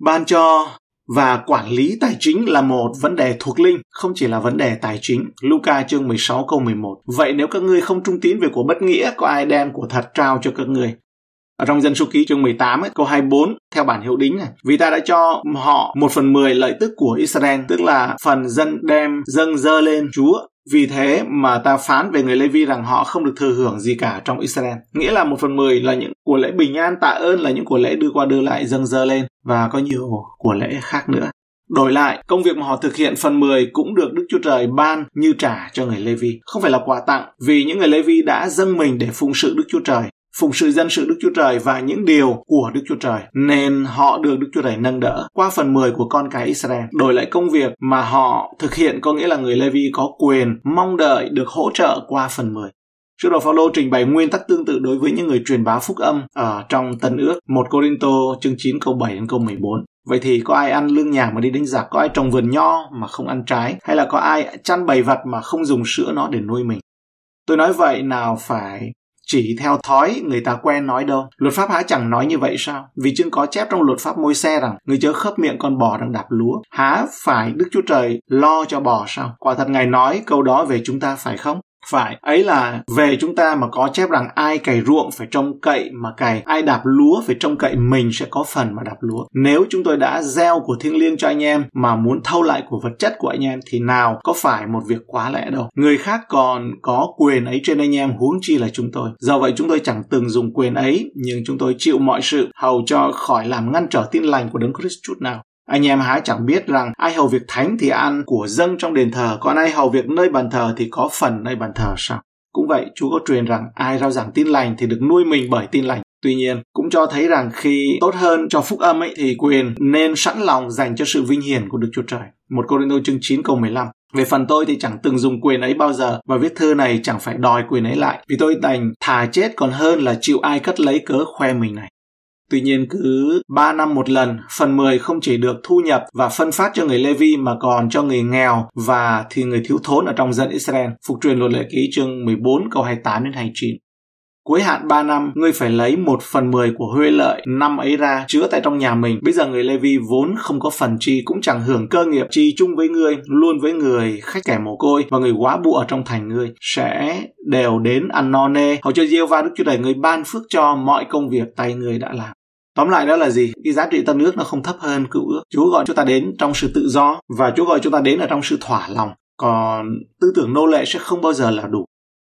ban cho và quản lý tài chính là một vấn đề thuộc linh, không chỉ là vấn đề tài chính. Luca chương 16 câu 11. Vậy nếu các ngươi không trung tín về của bất nghĩa, có ai đem của thật trao cho các ngươi? Ở trong dân số ký chương 18 ấy, câu 24 theo bản hiệu đính này. Vì ta đã cho họ một phần mười lợi tức của Israel, tức là phần dân đem dâng dơ lên Chúa. Vì thế mà ta phán về người levi rằng họ không được thừa hưởng gì cả trong Israel. Nghĩa là một phần mười là những của lễ bình an tạ ơn là những của lễ đưa qua đưa lại dâng dơ lên và có nhiều của lễ khác nữa. Đổi lại, công việc mà họ thực hiện phần 10 cũng được Đức Chúa Trời ban như trả cho người Lê Vi. Không phải là quà tặng, vì những người Lê Vi đã dâng mình để phụng sự Đức Chúa Trời phụng sự dân sự Đức Chúa Trời và những điều của Đức Chúa Trời, nên họ được Đức Chúa Trời nâng đỡ qua phần 10 của con cái Israel. Đổi lại công việc mà họ thực hiện có nghĩa là người Levi có quyền mong đợi được hỗ trợ qua phần 10. Sứ đồ Phaolô trình bày nguyên tắc tương tự đối với những người truyền bá phúc âm ở trong Tân Ước 1 Corinto chương 9 câu 7 đến câu 14. Vậy thì có ai ăn lương nhà mà đi đánh giặc, có ai trồng vườn nho mà không ăn trái, hay là có ai chăn bầy vật mà không dùng sữa nó để nuôi mình? Tôi nói vậy nào phải chỉ theo thói người ta quen nói đâu. Luật pháp há chẳng nói như vậy sao? Vì chương có chép trong luật pháp môi xe rằng, người chớ khớp miệng con bò đang đạp lúa. Há phải Đức Chúa Trời lo cho bò sao? Quả thật Ngài nói câu đó về chúng ta phải không? Phải, ấy là về chúng ta mà có chép rằng ai cày ruộng phải trông cậy mà cày, ai đạp lúa phải trông cậy mình sẽ có phần mà đạp lúa. Nếu chúng tôi đã gieo của thiêng liêng cho anh em mà muốn thâu lại của vật chất của anh em thì nào có phải một việc quá lẽ đâu. Người khác còn có quyền ấy trên anh em huống chi là chúng tôi. Do vậy chúng tôi chẳng từng dùng quyền ấy nhưng chúng tôi chịu mọi sự hầu cho khỏi làm ngăn trở tin lành của Đấng Christ chút nào. Anh em há chẳng biết rằng ai hầu việc thánh thì ăn của dâng trong đền thờ, còn ai hầu việc nơi bàn thờ thì có phần nơi bàn thờ sao? Cũng vậy, Chúa có truyền rằng ai rao giảng tin lành thì được nuôi mình bởi tin lành. Tuy nhiên, cũng cho thấy rằng khi tốt hơn cho phúc âm ấy thì quyền nên sẵn lòng dành cho sự vinh hiển của Đức Chúa Trời. Một Cô-rin-tô chương 9 câu 15. Về phần tôi thì chẳng từng dùng quyền ấy bao giờ và viết thư này chẳng phải đòi quyền ấy lại vì tôi đành thà chết còn hơn là chịu ai cất lấy cớ khoe mình này. Tuy nhiên cứ 3 năm một lần, phần 10 không chỉ được thu nhập và phân phát cho người Levi mà còn cho người nghèo và thì người thiếu thốn ở trong dân Israel. Phục truyền luật lệ ký chương 14 câu 28 đến 29. Cuối hạn 3 năm, ngươi phải lấy một phần 10 của huê lợi năm ấy ra chứa tại trong nhà mình. Bây giờ người Levi vốn không có phần chi cũng chẳng hưởng cơ nghiệp chi chung với ngươi, luôn với người khách kẻ mồ côi và người quá bụ ở trong thành ngươi sẽ đều đến ăn no nê. Hầu cho Diêu va Đức Chúa Trời người ban phước cho mọi công việc tay ngươi đã làm. Tóm lại đó là gì? Cái giá trị tân ước nó không thấp hơn cựu ước. Chúa gọi chúng ta đến trong sự tự do và Chúa gọi chúng ta đến ở trong sự thỏa lòng. Còn tư tưởng nô lệ sẽ không bao giờ là đủ.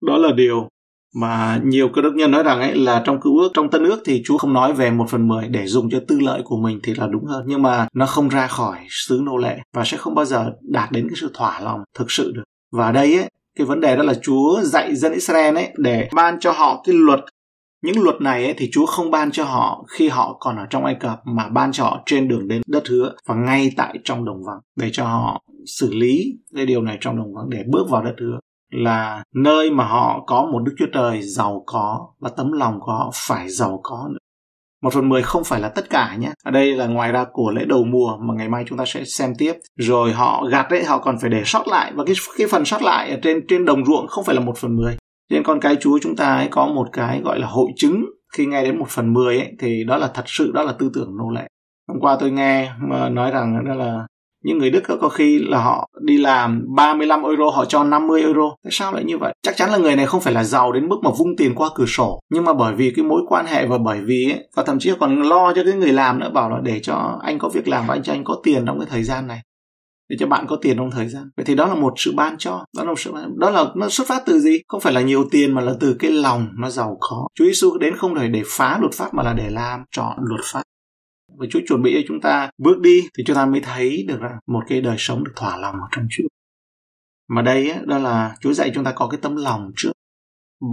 Đó là điều mà nhiều cơ đốc nhân nói rằng ấy, là trong cựu ước, trong tân ước thì Chúa không nói về một phần mười để dùng cho tư lợi của mình thì là đúng hơn nhưng mà nó không ra khỏi xứ nô lệ và sẽ không bao giờ đạt đến cái sự thỏa lòng thực sự được và đây ấy, cái vấn đề đó là Chúa dạy dân Israel ấy để ban cho họ cái luật những luật này ấy, thì Chúa không ban cho họ khi họ còn ở trong Ai Cập mà ban cho họ trên đường đến đất hứa và ngay tại trong đồng vắng để cho họ xử lý cái điều này trong đồng vắng để bước vào đất hứa là nơi mà họ có một Đức Chúa Trời giàu có và tấm lòng của họ phải giàu có nữa. Một phần mười không phải là tất cả nhé. Ở đây là ngoài ra của lễ đầu mùa mà ngày mai chúng ta sẽ xem tiếp. Rồi họ gặt đấy, họ còn phải để sót lại. Và cái cái phần sót lại ở trên trên đồng ruộng không phải là một phần mười nên con cái Chúa chúng ta ấy có một cái gọi là hội chứng khi nghe đến một phần mười ấy thì đó là thật sự đó là tư tưởng nô lệ. Hôm qua tôi nghe mà nói rằng đó là những người Đức có khi là họ đi làm 35 euro họ cho 50 euro. Tại sao lại như vậy? Chắc chắn là người này không phải là giàu đến mức mà vung tiền qua cửa sổ. Nhưng mà bởi vì cái mối quan hệ và bởi vì ấy, và thậm chí còn lo cho cái người làm nữa bảo là để cho anh có việc làm và anh cho anh có tiền trong cái thời gian này để cho bạn có tiền trong thời gian. Vậy thì đó là một sự ban cho. Đó là một sự ban. đó là nó xuất phát từ gì? Không phải là nhiều tiền mà là từ cái lòng nó giàu có. Chúa Giêsu đến không phải để phá luật pháp mà là để làm trọn luật pháp. Và Chúa chuẩn bị cho chúng ta bước đi thì chúng ta mới thấy được rằng một cái đời sống được thỏa lòng ở trong Chúa. Mà đây đó là Chúa dạy chúng ta có cái tấm lòng trước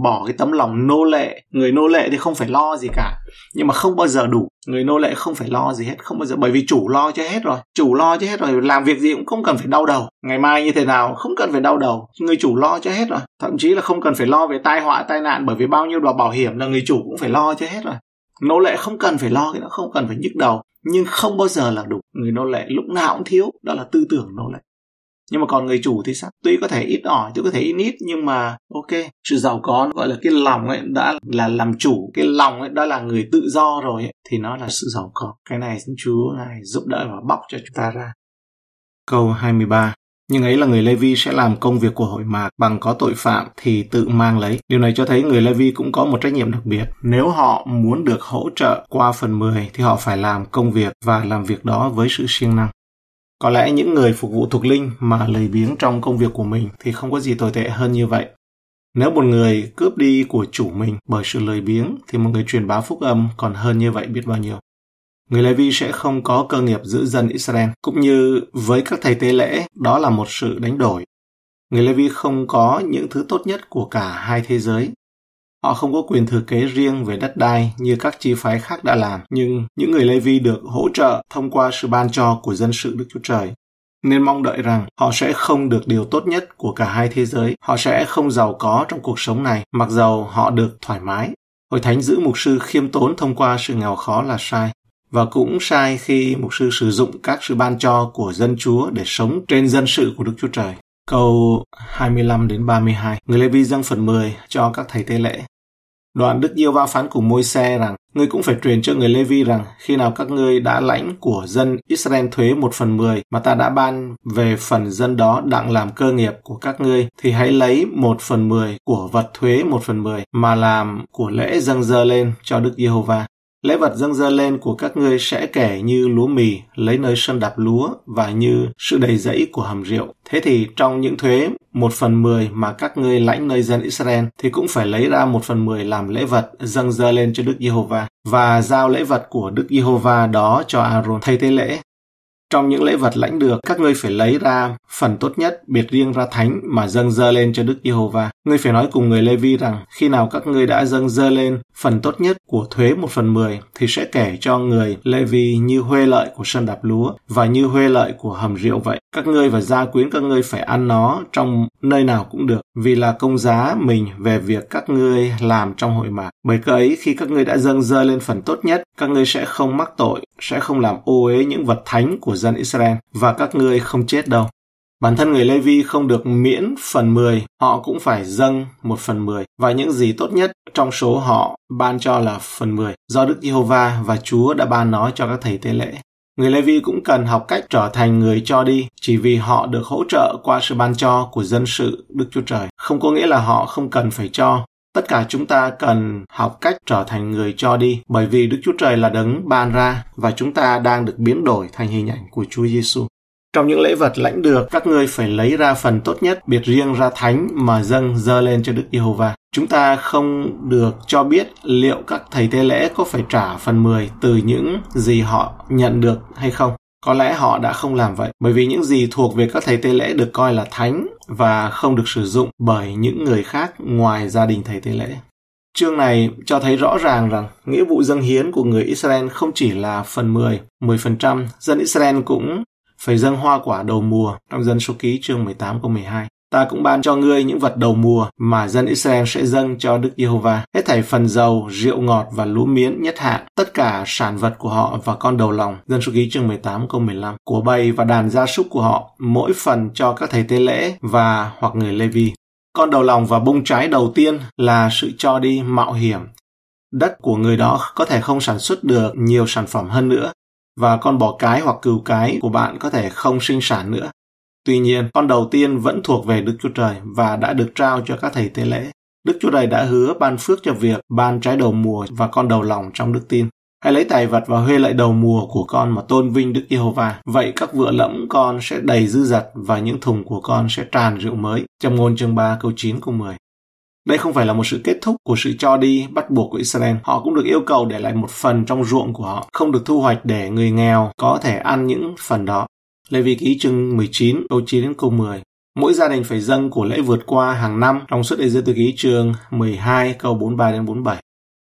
bỏ cái tấm lòng nô lệ. Người nô lệ thì không phải lo gì cả, nhưng mà không bao giờ đủ. Người nô lệ không phải lo gì hết, không bao giờ, bởi vì chủ lo cho hết rồi. Chủ lo cho hết rồi, làm việc gì cũng không cần phải đau đầu. Ngày mai như thế nào, không cần phải đau đầu. Người chủ lo cho hết rồi, thậm chí là không cần phải lo về tai họa, tai nạn, bởi vì bao nhiêu đoạt bảo hiểm là người chủ cũng phải lo cho hết rồi. Nô lệ không cần phải lo cái đó, không cần phải nhức đầu, nhưng không bao giờ là đủ. Người nô lệ lúc nào cũng thiếu, đó là tư tưởng nô lệ nhưng mà còn người chủ thì sao tuy có thể ít ỏi tuy có thể ít ít nhưng mà ok sự giàu có gọi là cái lòng ấy đã là làm chủ cái lòng ấy đã là người tự do rồi ấy, thì nó là sự giàu có cái này xin chúa ngài giúp đỡ và bóc cho chúng ta ra câu 23 nhưng ấy là người Levi sẽ làm công việc của hội mạc bằng có tội phạm thì tự mang lấy. Điều này cho thấy người Levi cũng có một trách nhiệm đặc biệt. Nếu họ muốn được hỗ trợ qua phần 10 thì họ phải làm công việc và làm việc đó với sự siêng năng. Có lẽ những người phục vụ thuộc linh mà lười biếng trong công việc của mình thì không có gì tồi tệ hơn như vậy. Nếu một người cướp đi của chủ mình bởi sự lười biếng thì một người truyền bá phúc âm còn hơn như vậy biết bao nhiêu. Người Levi sẽ không có cơ nghiệp giữ dân Israel, cũng như với các thầy tế lễ, đó là một sự đánh đổi. Người Levi không có những thứ tốt nhất của cả hai thế giới. Họ không có quyền thừa kế riêng về đất đai như các chi phái khác đã làm, nhưng những người Levi được hỗ trợ thông qua sự ban cho của dân sự Đức Chúa Trời. Nên mong đợi rằng họ sẽ không được điều tốt nhất của cả hai thế giới. Họ sẽ không giàu có trong cuộc sống này, mặc dầu họ được thoải mái. Hội thánh giữ mục sư khiêm tốn thông qua sự nghèo khó là sai và cũng sai khi mục sư sử dụng các sự ban cho của dân Chúa để sống trên dân sự của Đức Chúa Trời. Câu 25 đến 32, người Lê Vi dâng phần 10 cho các thầy tế lễ. Đoạn Đức Nhiêu Va phán cùng môi xe rằng, ngươi cũng phải truyền cho người Lê Vi rằng, khi nào các ngươi đã lãnh của dân Israel thuế một phần mười mà ta đã ban về phần dân đó đặng làm cơ nghiệp của các ngươi, thì hãy lấy một phần mười của vật thuế một phần mười mà làm của lễ dâng dơ lên cho Đức Giê-hô-va. Lễ vật dâng dơ lên của các ngươi sẽ kể như lúa mì, lấy nơi sân đạp lúa và như sự đầy dẫy của hầm rượu. Thế thì trong những thuế một phần mười mà các ngươi lãnh nơi dân Israel thì cũng phải lấy ra một phần mười làm lễ vật dâng dơ lên cho Đức Giê-hô-va và giao lễ vật của Đức Giê-hô-va đó cho Aaron thay tế lễ trong những lễ vật lãnh được, các ngươi phải lấy ra phần tốt nhất, biệt riêng ra thánh mà dâng dơ lên cho Đức Giê-hô-va. Ngươi phải nói cùng người Lê-vi rằng, khi nào các ngươi đã dâng dơ lên phần tốt nhất của thuế một phần mười, thì sẽ kể cho người Lê-vi như huê lợi của sân đạp lúa và như huê lợi của hầm rượu vậy. Các ngươi và gia quyến các ngươi phải ăn nó trong nơi nào cũng được, vì là công giá mình về việc các ngươi làm trong hội mạc. Bởi cớ ấy, khi các ngươi đã dâng dơ lên phần tốt nhất, các ngươi sẽ không mắc tội, sẽ không làm ô uế những vật thánh của dân Israel và các ngươi không chết đâu. Bản thân người Levi không được miễn phần 10, họ cũng phải dâng một phần 10 và những gì tốt nhất trong số họ ban cho là phần 10 do Đức Giê-hô-va và Chúa đã ban nó cho các thầy tế lễ. Người Levi cũng cần học cách trở thành người cho đi chỉ vì họ được hỗ trợ qua sự ban cho của dân sự Đức Chúa Trời. Không có nghĩa là họ không cần phải cho. Tất cả chúng ta cần học cách trở thành người cho đi bởi vì Đức Chúa Trời là đấng ban ra và chúng ta đang được biến đổi thành hình ảnh của Chúa Giêsu. Trong những lễ vật lãnh được, các ngươi phải lấy ra phần tốt nhất, biệt riêng ra thánh mà dâng dơ lên cho Đức Giê-hô-va. Chúng ta không được cho biết liệu các thầy tế lễ có phải trả phần 10 từ những gì họ nhận được hay không. Có lẽ họ đã không làm vậy, bởi vì những gì thuộc về các thầy tế lễ được coi là thánh và không được sử dụng bởi những người khác ngoài gia đình thầy tế lễ. Chương này cho thấy rõ ràng rằng nghĩa vụ dâng hiến của người Israel không chỉ là phần 10, 10%, dân Israel cũng phải dâng hoa quả đầu mùa trong dân số ký chương 18 câu 12. Ta cũng ban cho ngươi những vật đầu mùa mà dân Israel sẽ dâng cho Đức Giê-hô-va. Hết thảy phần dầu, rượu ngọt và lúa miến nhất hạn, tất cả sản vật của họ và con đầu lòng. Dân số ký chương 18 câu 15. Của bầy và đàn gia súc của họ, mỗi phần cho các thầy tế lễ và hoặc người Lê-vi. Con đầu lòng và bông trái đầu tiên là sự cho đi mạo hiểm. Đất của người đó có thể không sản xuất được nhiều sản phẩm hơn nữa, và con bò cái hoặc cừu cái của bạn có thể không sinh sản nữa. Tuy nhiên, con đầu tiên vẫn thuộc về Đức Chúa Trời và đã được trao cho các thầy tế lễ. Đức Chúa Trời đã hứa ban phước cho việc ban trái đầu mùa và con đầu lòng trong đức tin. Hãy lấy tài vật và huê lại đầu mùa của con mà tôn vinh Đức Giê-hô-va. Vậy các vựa lẫm con sẽ đầy dư dật và những thùng của con sẽ tràn rượu mới. Trong ngôn chương 3 câu 9 câu 10. Đây không phải là một sự kết thúc của sự cho đi bắt buộc của Israel. Họ cũng được yêu cầu để lại một phần trong ruộng của họ, không được thu hoạch để người nghèo có thể ăn những phần đó. Lê Vi ký chương 19 câu 9 đến câu 10. Mỗi gia đình phải dâng của lễ vượt qua hàng năm trong suốt Ê Tư ký chương 12 câu 43 đến 47.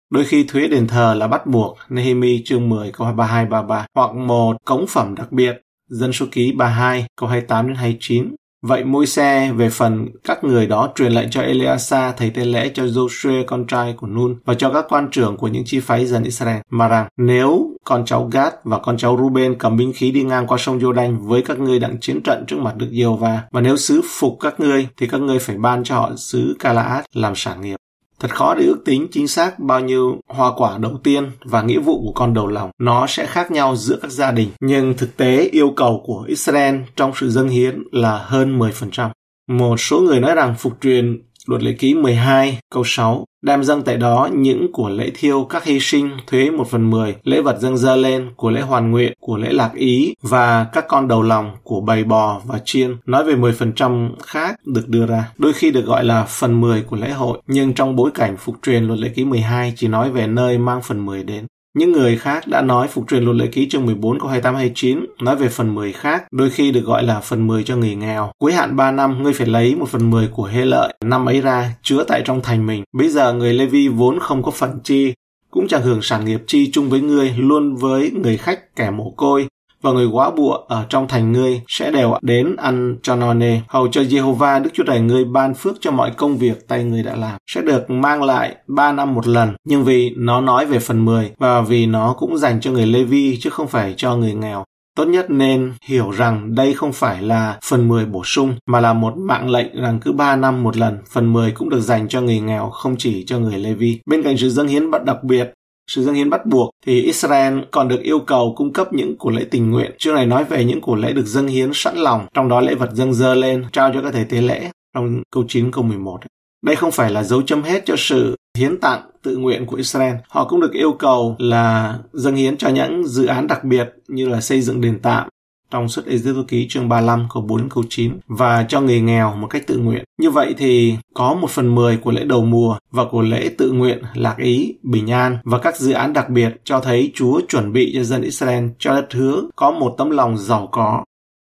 Đôi khi thuế đền thờ là bắt buộc, Nehemi chương 10 câu 32-33, hoặc một cống phẩm đặc biệt, dân số ký 32 câu 28 đến 29, Vậy môi xe về phần các người đó truyền lệnh cho Eleasa thầy tế lễ cho Joshua, con trai của Nun, và cho các quan trưởng của những chi phái dân Israel mà rằng, nếu con cháu Gad và con cháu Ruben cầm binh khí đi ngang qua sông Jordan với các ngươi đặng chiến trận trước mặt Đức Diêu va và nếu sứ phục các ngươi, thì các ngươi phải ban cho họ sứ Calaat làm sản nghiệp. Thật khó để ước tính chính xác bao nhiêu hoa quả đầu tiên và nghĩa vụ của con đầu lòng. Nó sẽ khác nhau giữa các gia đình, nhưng thực tế yêu cầu của Israel trong sự dâng hiến là hơn 10%. Một số người nói rằng phục truyền Luật lệ ký 12 câu 6 đem dâng tại đó những của lễ thiêu các hy sinh, thuế một phần mười, lễ vật dâng dơ lên của lễ hoàn nguyện, của lễ lạc ý và các con đầu lòng của bầy bò và chiên. Nói về 10% khác được đưa ra. Đôi khi được gọi là phần 10 của lễ hội, nhưng trong bối cảnh phục truyền luật lệ ký 12 chỉ nói về nơi mang phần 10 đến những người khác đã nói phục truyền luật lệ ký chương 14 câu 28 29 nói về phần 10 khác, đôi khi được gọi là phần 10 cho người nghèo. Cuối hạn 3 năm, ngươi phải lấy một phần 10 của hê lợi năm ấy ra, chứa tại trong thành mình. Bây giờ người Levi vốn không có phần chi, cũng chẳng hưởng sản nghiệp chi chung với ngươi, luôn với người khách kẻ mồ côi, và người quá bụa ở trong thành ngươi sẽ đều đến ăn cho no nê. Hầu cho Jehovah Đức Chúa Trời ngươi ban phước cho mọi công việc tay ngươi đã làm. Sẽ được mang lại ba năm một lần. Nhưng vì nó nói về phần 10 và vì nó cũng dành cho người Levi chứ không phải cho người nghèo. Tốt nhất nên hiểu rằng đây không phải là phần 10 bổ sung, mà là một mạng lệnh rằng cứ 3 năm một lần, phần 10 cũng được dành cho người nghèo, không chỉ cho người Levi. Bên cạnh sự dâng hiến đặc biệt, sự dâng hiến bắt buộc thì Israel còn được yêu cầu cung cấp những của lễ tình nguyện. Chương này nói về những của lễ được dâng hiến sẵn lòng, trong đó lễ vật dâng dơ lên trao cho các thầy tế lễ trong câu 9 câu 11. Đây không phải là dấu chấm hết cho sự hiến tặng tự nguyện của Israel. Họ cũng được yêu cầu là dâng hiến cho những dự án đặc biệt như là xây dựng đền tạm, trong sách Ê-díp ký chương 35 câu 4 câu 9 và cho người nghèo một cách tự nguyện. Như vậy thì có một phần 10 của lễ đầu mùa và của lễ tự nguyện lạc ý, bình an và các dự án đặc biệt cho thấy Chúa chuẩn bị cho dân Israel cho đất hứa có một tấm lòng giàu có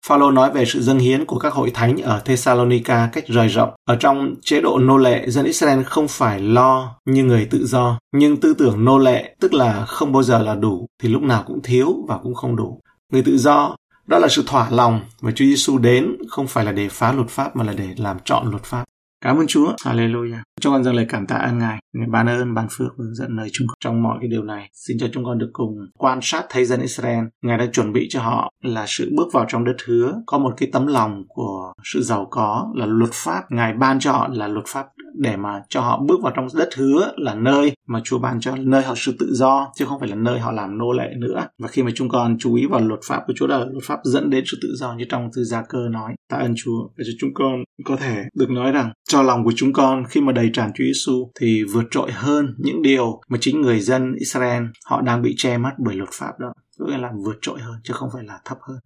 Phaolô nói về sự dâng hiến của các hội thánh ở Thessalonica cách rời rộng. Ở trong chế độ nô lệ, dân Israel không phải lo như người tự do, nhưng tư tưởng nô lệ, tức là không bao giờ là đủ, thì lúc nào cũng thiếu và cũng không đủ. Người tự do đó là sự thỏa lòng và Chúa Giêsu đến không phải là để phá luật pháp mà là để làm trọn luật pháp. Cảm ơn Chúa. Hallelujah. Cho con dâng lời cảm tạ ơn Ngài. Ngài ban ơn, ban phước và hướng dẫn lời chúng con trong mọi cái điều này. Xin cho chúng con được cùng quan sát thấy dân Israel. Ngài đã chuẩn bị cho họ là sự bước vào trong đất hứa. Có một cái tấm lòng của sự giàu có là luật pháp. Ngài ban cho họ là luật pháp để mà cho họ bước vào trong đất hứa là nơi mà Chúa ban cho nơi họ sự tự do chứ không phải là nơi họ làm nô lệ nữa. Và khi mà chúng con chú ý vào luật pháp của Chúa là luật pháp dẫn đến sự tự do như trong thư gia cơ nói. Tạ ơn Chúa để cho chúng con có thể được nói rằng cho lòng của chúng con khi mà đầy tràn Chúa Giêsu thì vượt trội hơn những điều mà chính người dân Israel họ đang bị che mắt bởi luật pháp đó. Nghĩa là vượt trội hơn, chứ không phải là thấp hơn.